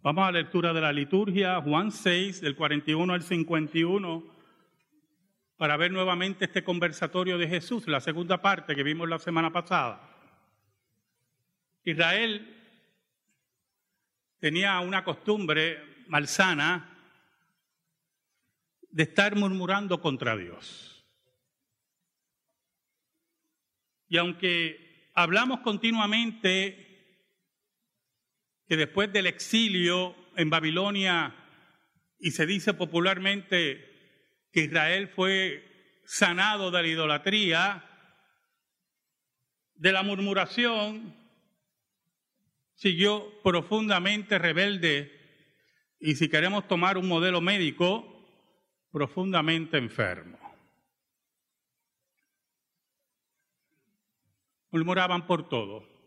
Vamos a la lectura de la liturgia, Juan 6, del 41 al 51, para ver nuevamente este conversatorio de Jesús, la segunda parte que vimos la semana pasada. Israel tenía una costumbre malsana de estar murmurando contra Dios. Y aunque hablamos continuamente que después del exilio en Babilonia, y se dice popularmente que Israel fue sanado de la idolatría, de la murmuración, siguió profundamente rebelde y si queremos tomar un modelo médico, profundamente enfermo. Murmuraban por todo.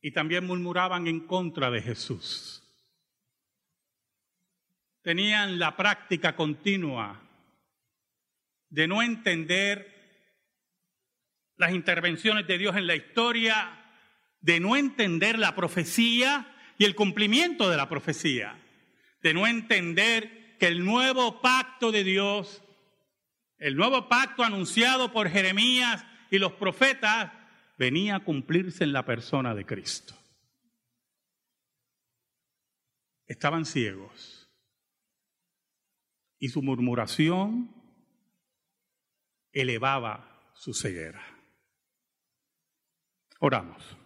Y también murmuraban en contra de Jesús. Tenían la práctica continua de no entender las intervenciones de Dios en la historia, de no entender la profecía y el cumplimiento de la profecía, de no entender que el nuevo pacto de Dios, el nuevo pacto anunciado por Jeremías y los profetas, venía a cumplirse en la persona de Cristo. Estaban ciegos y su murmuración elevaba su ceguera. Oramos.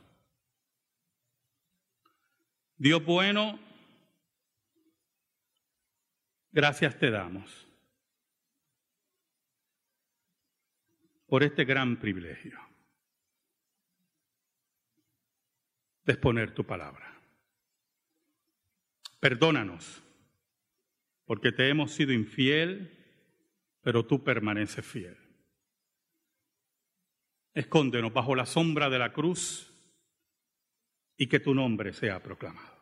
Dios bueno, Gracias te damos por este gran privilegio de exponer tu palabra. Perdónanos porque te hemos sido infiel, pero tú permaneces fiel. Escóndenos bajo la sombra de la cruz y que tu nombre sea proclamado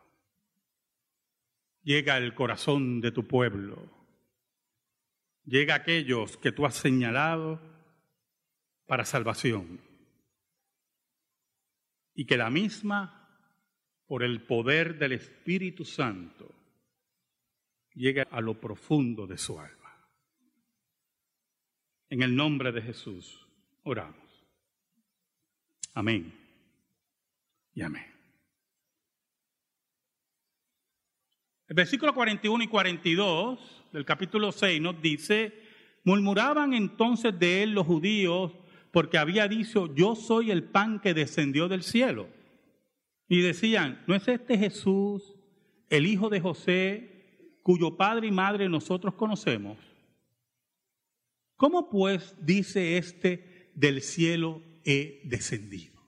llega al corazón de tu pueblo, llega a aquellos que tú has señalado para salvación y que la misma, por el poder del Espíritu Santo, llegue a lo profundo de su alma. En el nombre de Jesús oramos. Amén y amén. El versículo 41 y 42 del capítulo 6 nos dice, murmuraban entonces de él los judíos porque había dicho, yo soy el pan que descendió del cielo. Y decían, ¿no es este Jesús, el hijo de José, cuyo padre y madre nosotros conocemos? ¿Cómo pues dice este, del cielo he descendido?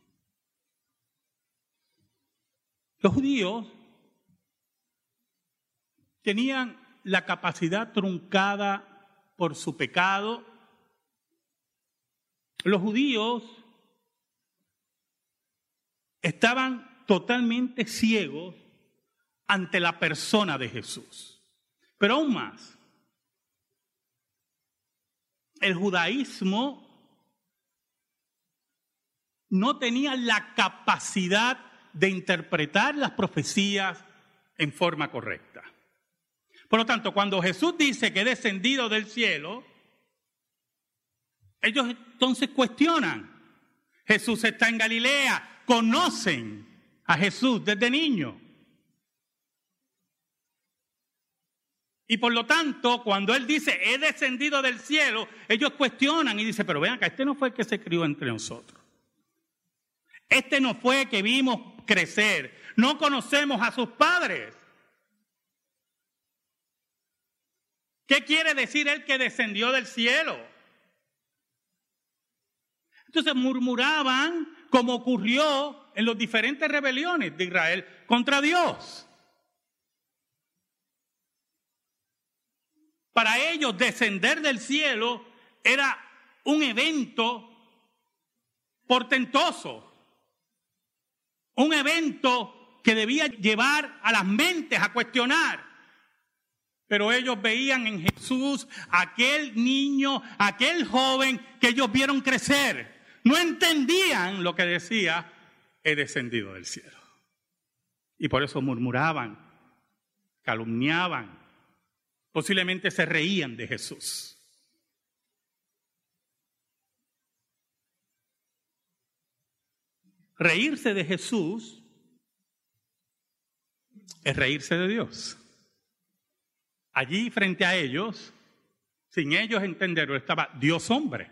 Los judíos tenían la capacidad truncada por su pecado. Los judíos estaban totalmente ciegos ante la persona de Jesús. Pero aún más, el judaísmo no tenía la capacidad de interpretar las profecías en forma correcta. Por lo tanto, cuando Jesús dice que he descendido del cielo, ellos entonces cuestionan. Jesús está en Galilea, conocen a Jesús desde niño. Y por lo tanto, cuando Él dice, he descendido del cielo, ellos cuestionan y dicen, pero vean acá, este no fue el que se crió entre nosotros. Este no fue el que vimos crecer. No conocemos a sus padres. ¿Qué quiere decir el que descendió del cielo? Entonces murmuraban como ocurrió en las diferentes rebeliones de Israel contra Dios. Para ellos descender del cielo era un evento portentoso, un evento que debía llevar a las mentes a cuestionar pero ellos veían en Jesús aquel niño, aquel joven que ellos vieron crecer. No entendían lo que decía, he descendido del cielo. Y por eso murmuraban, calumniaban, posiblemente se reían de Jesús. Reírse de Jesús es reírse de Dios. Allí frente a ellos, sin ellos entenderlo, estaba Dios hombre.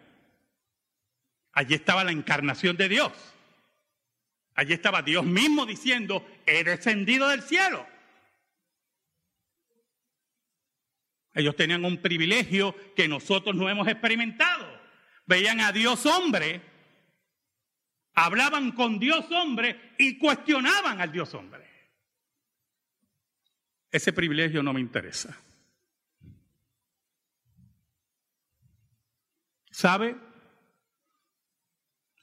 Allí estaba la encarnación de Dios. Allí estaba Dios mismo diciendo, he descendido del cielo. Ellos tenían un privilegio que nosotros no hemos experimentado. Veían a Dios hombre, hablaban con Dios hombre y cuestionaban al Dios hombre. Ese privilegio no me interesa. ¿Sabe?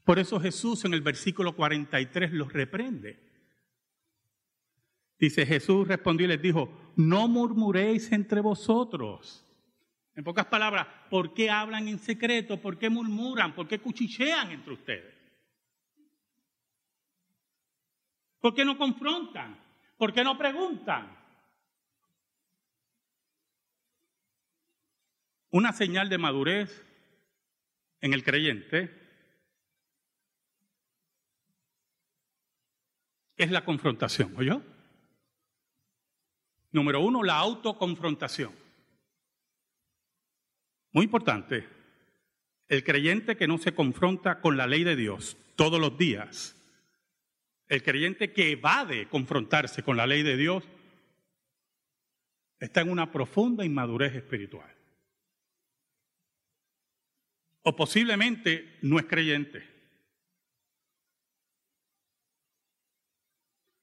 Por eso Jesús en el versículo 43 los reprende. Dice Jesús respondió y les dijo, no murmuréis entre vosotros. En pocas palabras, ¿por qué hablan en secreto? ¿Por qué murmuran? ¿Por qué cuchichean entre ustedes? ¿Por qué no confrontan? ¿Por qué no preguntan? Una señal de madurez en el creyente es la confrontación, ¿oyó? Número uno, la autoconfrontación. Muy importante, el creyente que no se confronta con la ley de Dios todos los días, el creyente que evade confrontarse con la ley de Dios, está en una profunda inmadurez espiritual o posiblemente no es creyente.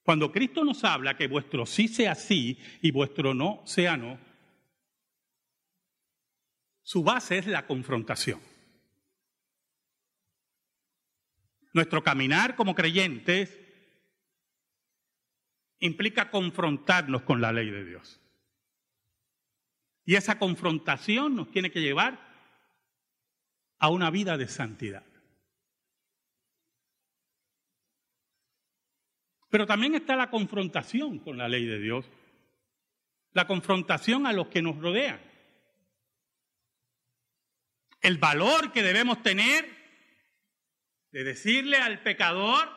Cuando Cristo nos habla que vuestro sí sea sí y vuestro no sea no, su base es la confrontación. Nuestro caminar como creyentes implica confrontarnos con la ley de Dios. Y esa confrontación nos tiene que llevar a una vida de santidad. Pero también está la confrontación con la ley de Dios, la confrontación a los que nos rodean, el valor que debemos tener de decirle al pecador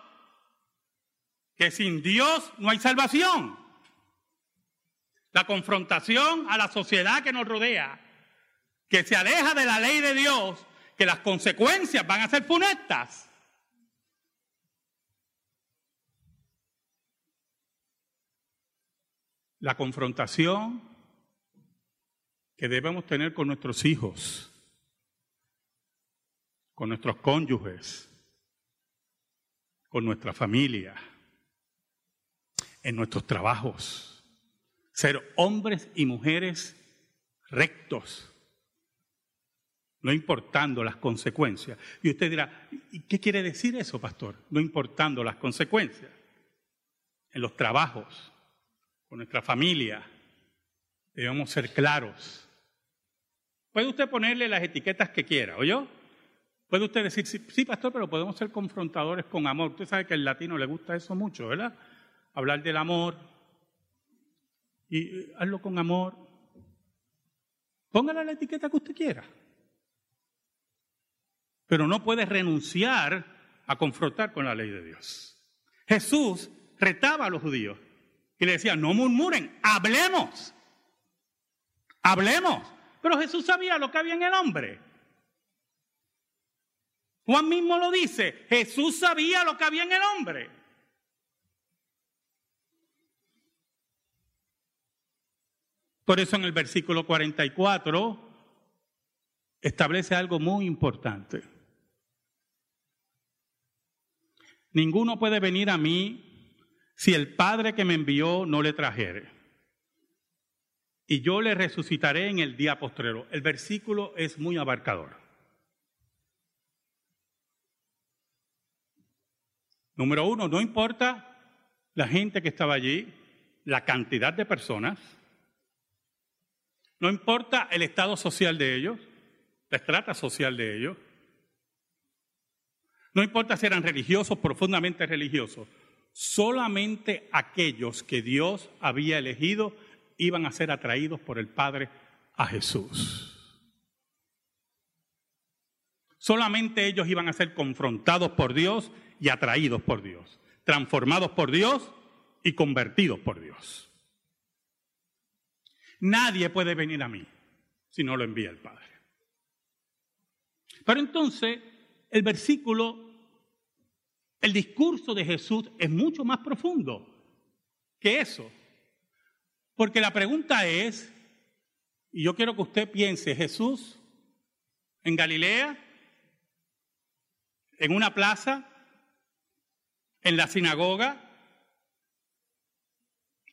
que sin Dios no hay salvación, la confrontación a la sociedad que nos rodea, que se aleja de la ley de Dios que las consecuencias van a ser funestas. La confrontación que debemos tener con nuestros hijos, con nuestros cónyuges, con nuestra familia, en nuestros trabajos. Ser hombres y mujeres rectos, no importando las consecuencias. Y usted dirá, ¿y qué quiere decir eso, pastor? No importando las consecuencias. En los trabajos, con nuestra familia, debemos ser claros. Puede usted ponerle las etiquetas que quiera, ¿oyó? Puede usted decir, sí, pastor, pero podemos ser confrontadores con amor. Usted sabe que al latino le gusta eso mucho, ¿verdad? Hablar del amor. Y eh, hazlo con amor. Póngale la etiqueta que usted quiera pero no puede renunciar a confrontar con la ley de Dios. Jesús retaba a los judíos y le decía, no murmuren, hablemos, hablemos. Pero Jesús sabía lo que había en el hombre. Juan mismo lo dice, Jesús sabía lo que había en el hombre. Por eso en el versículo 44 establece algo muy importante. Ninguno puede venir a mí si el Padre que me envió no le trajere. Y yo le resucitaré en el día postrero. El versículo es muy abarcador. Número uno, no importa la gente que estaba allí, la cantidad de personas, no importa el estado social de ellos, la estrata social de ellos, no importa si eran religiosos, profundamente religiosos, solamente aquellos que Dios había elegido iban a ser atraídos por el Padre a Jesús. Solamente ellos iban a ser confrontados por Dios y atraídos por Dios, transformados por Dios y convertidos por Dios. Nadie puede venir a mí si no lo envía el Padre. Pero entonces el versículo, el discurso de Jesús es mucho más profundo que eso. Porque la pregunta es, y yo quiero que usted piense, Jesús en Galilea, en una plaza, en la sinagoga,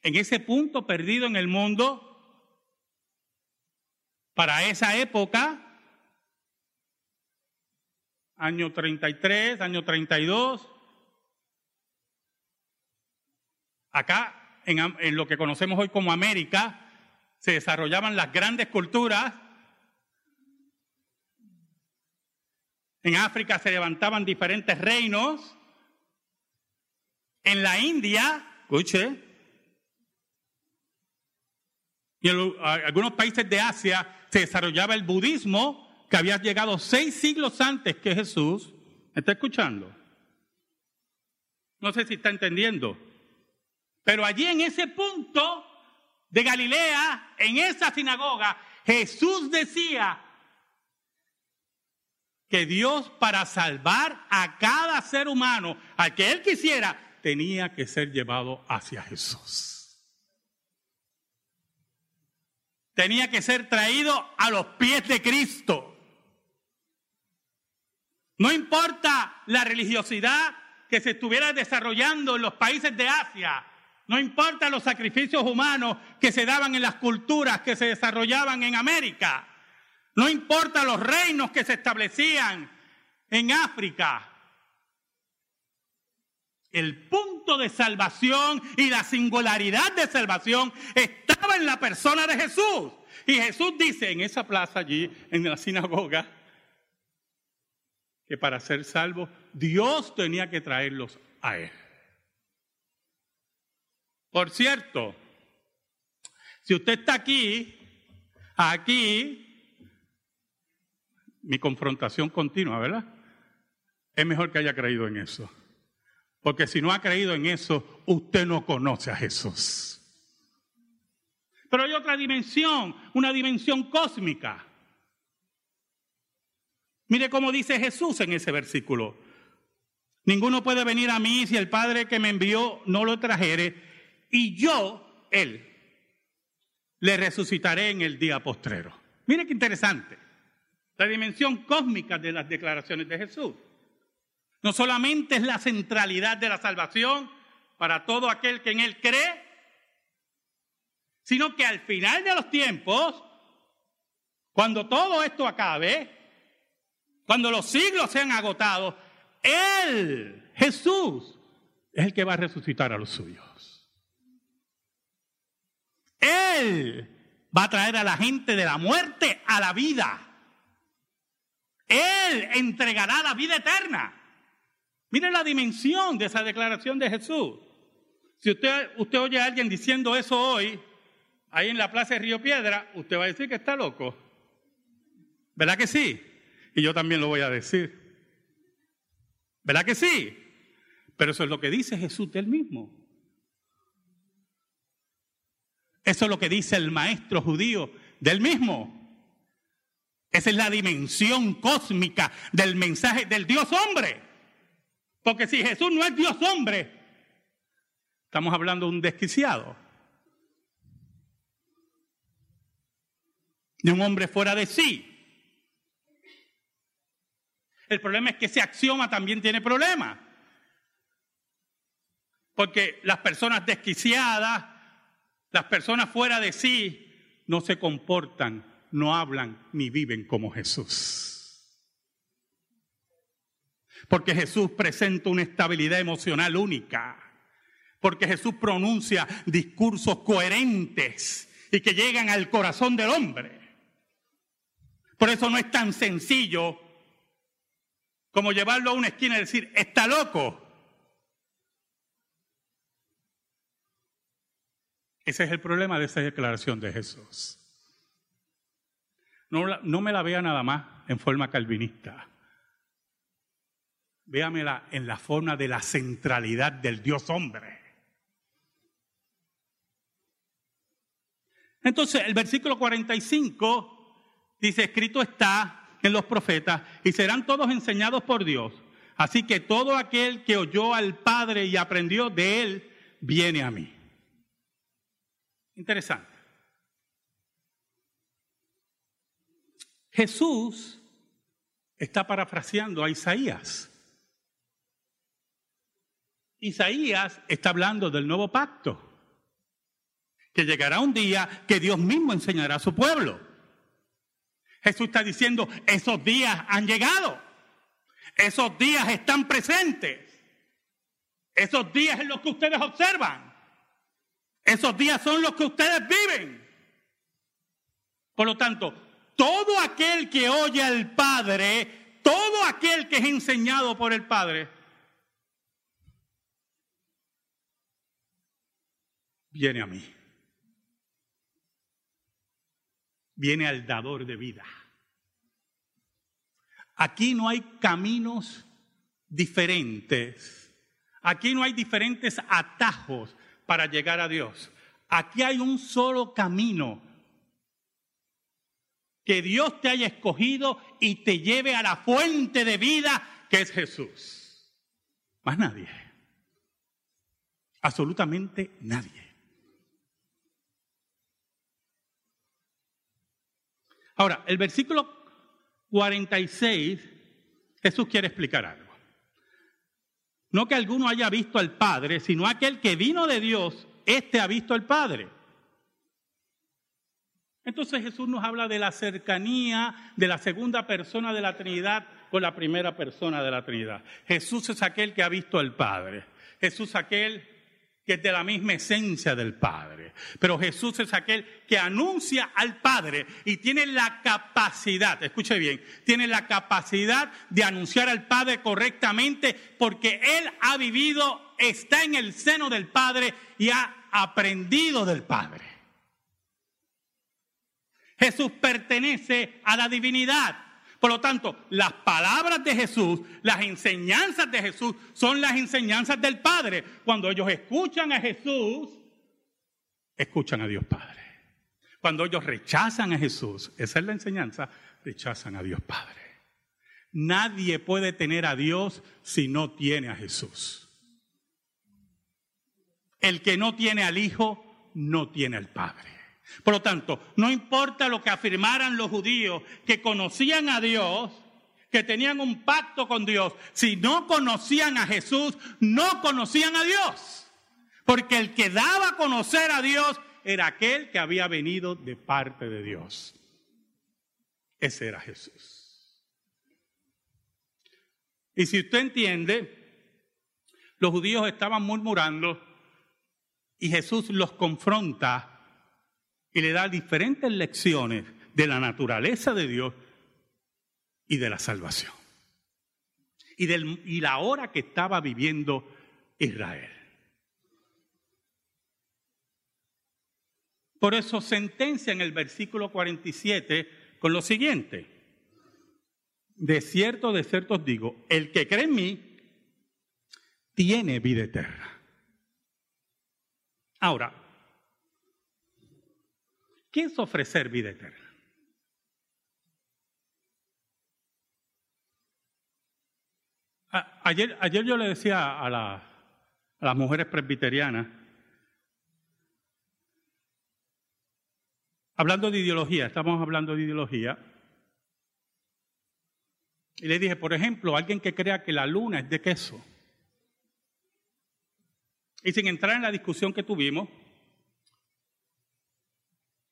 en ese punto perdido en el mundo, para esa época, año 33, año 32, acá en, lo que conocemos hoy como América, se desarrollaban las grandes culturas. En África se levantaban diferentes reinos. En la India, escuche, y en algunos países de Asia se desarrollaba el budismo que había llegado seis siglos antes que Jesús. está escuchando? No sé si está entendiendo. Pero allí en ese punto de Galilea, en esa sinagoga, Jesús decía que Dios para salvar a cada ser humano, al que él quisiera, tenía que ser llevado hacia Jesús. tenía que ser traído a los pies de Cristo. No importa la religiosidad que se estuviera desarrollando en los países de Asia, no importa los sacrificios humanos que se daban en las culturas que se desarrollaban en América, no importa los reinos que se establecían en África. El punto de salvación y la singularidad de salvación estaba en la persona de Jesús. Y Jesús dice en esa plaza allí, en la sinagoga, que para ser salvo Dios tenía que traerlos a Él. Por cierto, si usted está aquí, aquí, mi confrontación continua, ¿verdad? Es mejor que haya creído en eso. Porque si no ha creído en eso, usted no conoce a Jesús. Pero hay otra dimensión, una dimensión cósmica. Mire cómo dice Jesús en ese versículo. Ninguno puede venir a mí si el Padre que me envió no lo trajere, y yo, Él, le resucitaré en el día postrero. Mire qué interesante. La dimensión cósmica de las declaraciones de Jesús. No solamente es la centralidad de la salvación para todo aquel que en Él cree, sino que al final de los tiempos, cuando todo esto acabe, cuando los siglos sean agotados, Él, Jesús, es el que va a resucitar a los suyos. Él va a traer a la gente de la muerte a la vida. Él entregará la vida eterna. Mire la dimensión de esa declaración de Jesús. Si usted, usted oye a alguien diciendo eso hoy, ahí en la plaza de Río Piedra, usted va a decir que está loco. ¿Verdad que sí? Y yo también lo voy a decir. ¿Verdad que sí? Pero eso es lo que dice Jesús del mismo. Eso es lo que dice el maestro judío del mismo. Esa es la dimensión cósmica del mensaje del Dios hombre. Porque si Jesús no es Dios hombre, estamos hablando de un desquiciado. De un hombre fuera de sí. El problema es que ese axioma también tiene problemas. Porque las personas desquiciadas, las personas fuera de sí, no se comportan, no hablan ni viven como Jesús. Porque Jesús presenta una estabilidad emocional única. Porque Jesús pronuncia discursos coherentes y que llegan al corazón del hombre. Por eso no es tan sencillo como llevarlo a una esquina y decir, está loco. Ese es el problema de esa declaración de Jesús. No, no me la vea nada más en forma calvinista. Véamela en la forma de la centralidad del Dios hombre. Entonces, el versículo 45 dice, escrito está en los profetas, y serán todos enseñados por Dios. Así que todo aquel que oyó al Padre y aprendió de él, viene a mí. Interesante. Jesús está parafraseando a Isaías. Isaías está hablando del nuevo pacto, que llegará un día que Dios mismo enseñará a su pueblo. Jesús está diciendo, esos días han llegado, esos días están presentes, esos días en los que ustedes observan, esos días son los que ustedes viven. Por lo tanto, todo aquel que oye al Padre, todo aquel que es enseñado por el Padre, viene a mí. Viene al dador de vida. Aquí no hay caminos diferentes. Aquí no hay diferentes atajos para llegar a Dios. Aquí hay un solo camino. Que Dios te haya escogido y te lleve a la fuente de vida que es Jesús. Más nadie. Absolutamente nadie. Ahora, el versículo 46, Jesús quiere explicar algo. No que alguno haya visto al Padre, sino aquel que vino de Dios, éste ha visto al Padre. Entonces Jesús nos habla de la cercanía de la segunda persona de la Trinidad con la primera persona de la Trinidad. Jesús es aquel que ha visto al Padre. Jesús es aquel que es de la misma esencia del Padre. Pero Jesús es aquel que anuncia al Padre y tiene la capacidad, escuche bien, tiene la capacidad de anunciar al Padre correctamente porque Él ha vivido, está en el seno del Padre y ha aprendido del Padre. Jesús pertenece a la divinidad. Por lo tanto, las palabras de Jesús, las enseñanzas de Jesús son las enseñanzas del Padre. Cuando ellos escuchan a Jesús, escuchan a Dios Padre. Cuando ellos rechazan a Jesús, esa es la enseñanza, rechazan a Dios Padre. Nadie puede tener a Dios si no tiene a Jesús. El que no tiene al Hijo, no tiene al Padre. Por lo tanto, no importa lo que afirmaran los judíos que conocían a Dios, que tenían un pacto con Dios, si no conocían a Jesús, no conocían a Dios. Porque el que daba a conocer a Dios era aquel que había venido de parte de Dios. Ese era Jesús. Y si usted entiende, los judíos estaban murmurando y Jesús los confronta y le da diferentes lecciones de la naturaleza de Dios y de la salvación. Y, la hora que estaba viviendo Israel. Por eso sentencia en el versículo 47 con lo siguiente. De cierto, de cierto os digo, el que cree en mí tiene vida eterna. Ahora, ¿Qué es ofrecer vida eterna? Ayer, ayer yo le decía a, a las mujeres presbiterianas, hablando de ideología, estamos hablando de ideología, y le dije, por ejemplo, alguien que crea que la luna es de queso, y sin entrar en la discusión que tuvimos,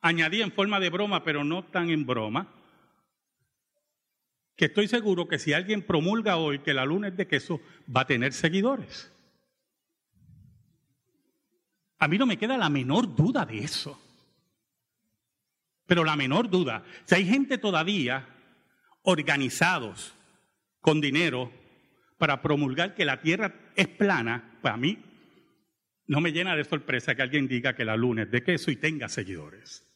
añadí en forma de broma, pero no tan en broma, que estoy seguro que si alguien promulga hoy que la luna es de queso, va a tener seguidores. A mí no me queda la menor duda de eso. Pero la menor duda, si hay gente todavía organizados con dinero para promulgar que la tierra es plana, para mí no me llena de sorpresa que alguien diga que la luna es de queso y tenga seguidores.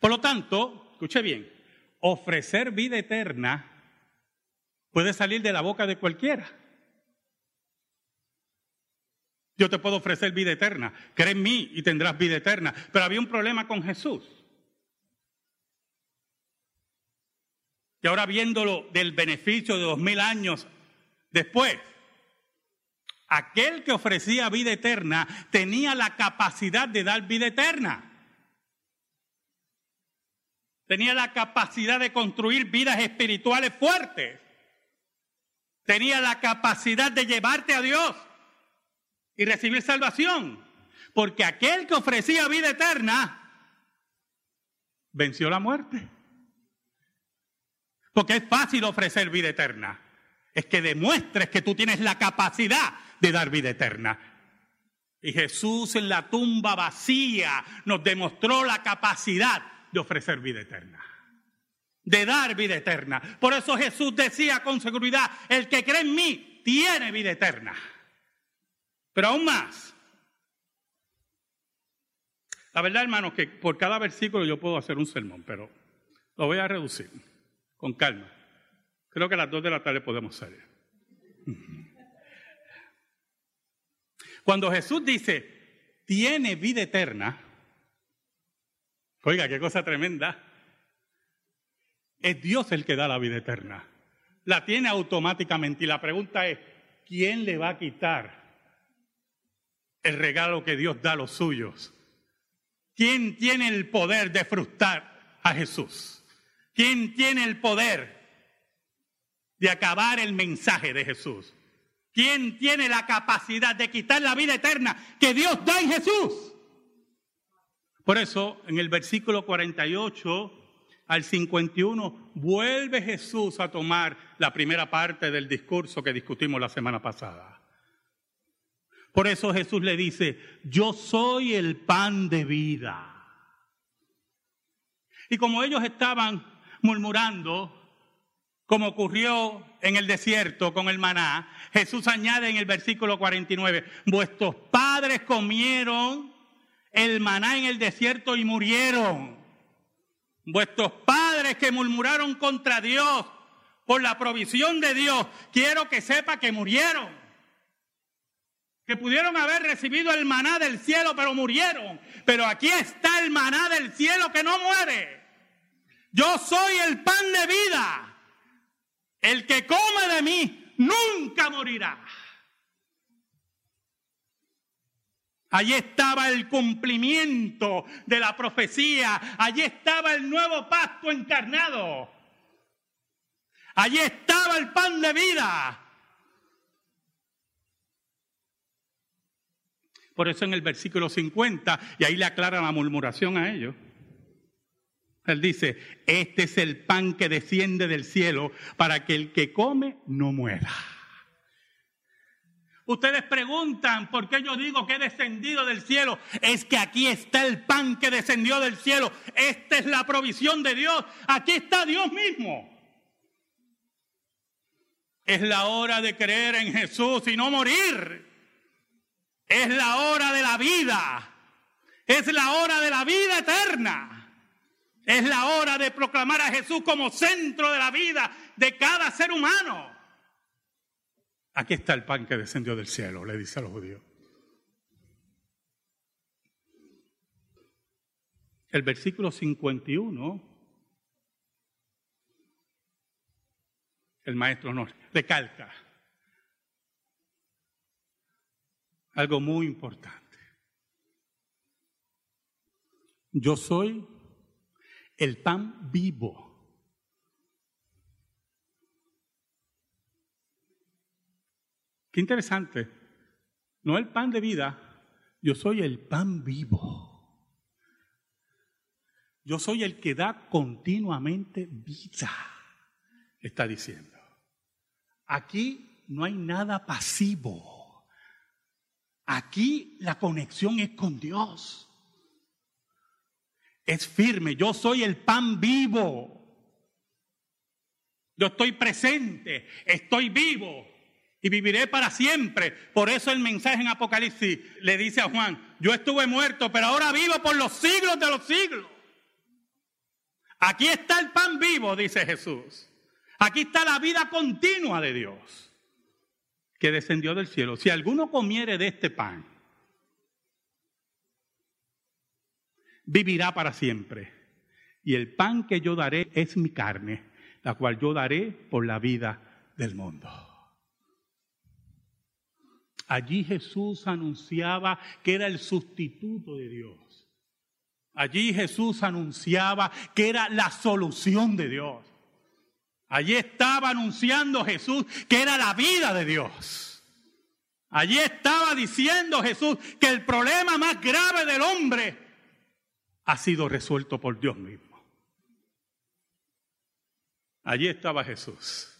Por lo tanto, escuche bien, ofrecer vida eterna puede salir de la boca de cualquiera. Yo te puedo ofrecer vida eterna. Cree en mí y tendrás vida eterna. Pero había un problema con Jesús. Y ahora viéndolo del beneficio de dos mil años después, aquel que ofrecía vida eterna tenía la capacidad de dar vida eterna. Tenía la capacidad de construir vidas espirituales fuertes. Tenía la capacidad de llevarte a Dios y recibir salvación. Porque aquel que ofrecía vida eterna venció la muerte. Porque es fácil ofrecer vida eterna. Es que demuestres que tú tienes la capacidad de dar vida eterna. Y Jesús en la tumba vacía nos demostró la capacidad de ofrecer vida eterna. De dar vida eterna. Por eso Jesús decía con seguridad, el que cree en mí tiene vida eterna. Pero aún más. La verdad, hermanos, que por cada versículo yo puedo hacer un sermón, pero lo voy a reducir con calma. Creo que a las dos de la tarde podemos salir. Cuando Jesús dice, tiene vida eterna, oiga, qué cosa tremenda, es Dios el que da la vida eterna. La tiene automáticamente y la pregunta es, ¿quién le va a quitar el regalo que Dios da a los suyos. ¿Quién tiene el poder de frustrar a Jesús? ¿Quién tiene el poder de acabar el mensaje de Jesús? ¿Quién tiene la capacidad de quitar la vida eterna que Dios da en Jesús? Por eso, en el versículo 48 al 51, vuelve Jesús a tomar la primera parte del discurso que discutimos la semana pasada. Por eso Jesús le dice, yo soy el pan de vida. Y como ellos estaban murmurando, como ocurrió en el desierto con el maná, Jesús añade en el versículo 49, vuestros padres comieron el maná en el desierto y murieron. Vuestros padres que murmuraron contra Dios por la provisión de Dios, quiero que sepa que murieron que pudieron haber recibido el maná del cielo, pero murieron. Pero aquí está el maná del cielo que no muere. Yo soy el pan de vida. El que come de mí nunca morirá. Allí estaba el cumplimiento de la profecía. Allí estaba el nuevo pacto encarnado. Allí estaba el pan de vida. Por eso en el versículo 50, y ahí le aclara la murmuración a ellos. Él dice, este es el pan que desciende del cielo para que el que come no muera. Ustedes preguntan por qué yo digo que he descendido del cielo. Es que aquí está el pan que descendió del cielo. Esta es la provisión de Dios. Aquí está Dios mismo. Es la hora de creer en Jesús y no morir. Es la hora de la vida. Es la hora de la vida eterna. Es la hora de proclamar a Jesús como centro de la vida de cada ser humano. Aquí está el pan que descendió del cielo, le dice a los judíos. El versículo 51, el maestro nos recalca algo muy importante. Yo soy el pan vivo. Qué interesante. No el pan de vida, yo soy el pan vivo. Yo soy el que da continuamente vida, está diciendo. Aquí no hay nada pasivo. Aquí la conexión es con Dios. Es firme. Yo soy el pan vivo. Yo estoy presente, estoy vivo y viviré para siempre. Por eso el mensaje en Apocalipsis le dice a Juan, yo estuve muerto, pero ahora vivo por los siglos de los siglos. Aquí está el pan vivo, dice Jesús. Aquí está la vida continua de Dios que descendió del cielo. Si alguno comiere de este pan, vivirá para siempre. Y el pan que yo daré es mi carne, la cual yo daré por la vida del mundo. Allí Jesús anunciaba que era el sustituto de Dios. Allí Jesús anunciaba que era la solución de Dios. Allí estaba anunciando Jesús que era la vida de Dios. Allí estaba diciendo Jesús que el problema más grave del hombre ha sido resuelto por Dios mismo. Allí estaba Jesús.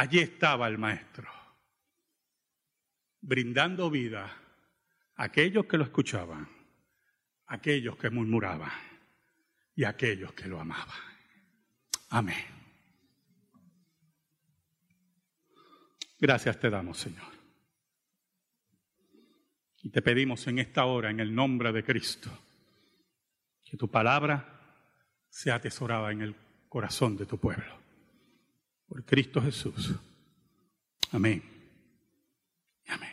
Allí estaba el Maestro, brindando vida a aquellos que lo escuchaban, a aquellos que murmuraban y a aquellos que lo amaban. Amén. Gracias te damos, Señor. Y te pedimos en esta hora, en el nombre de Cristo, que tu palabra sea atesorada en el corazón de tu pueblo. Por Cristo Jesús. Amén. Amén.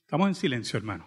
Estamos en silencio, hermano.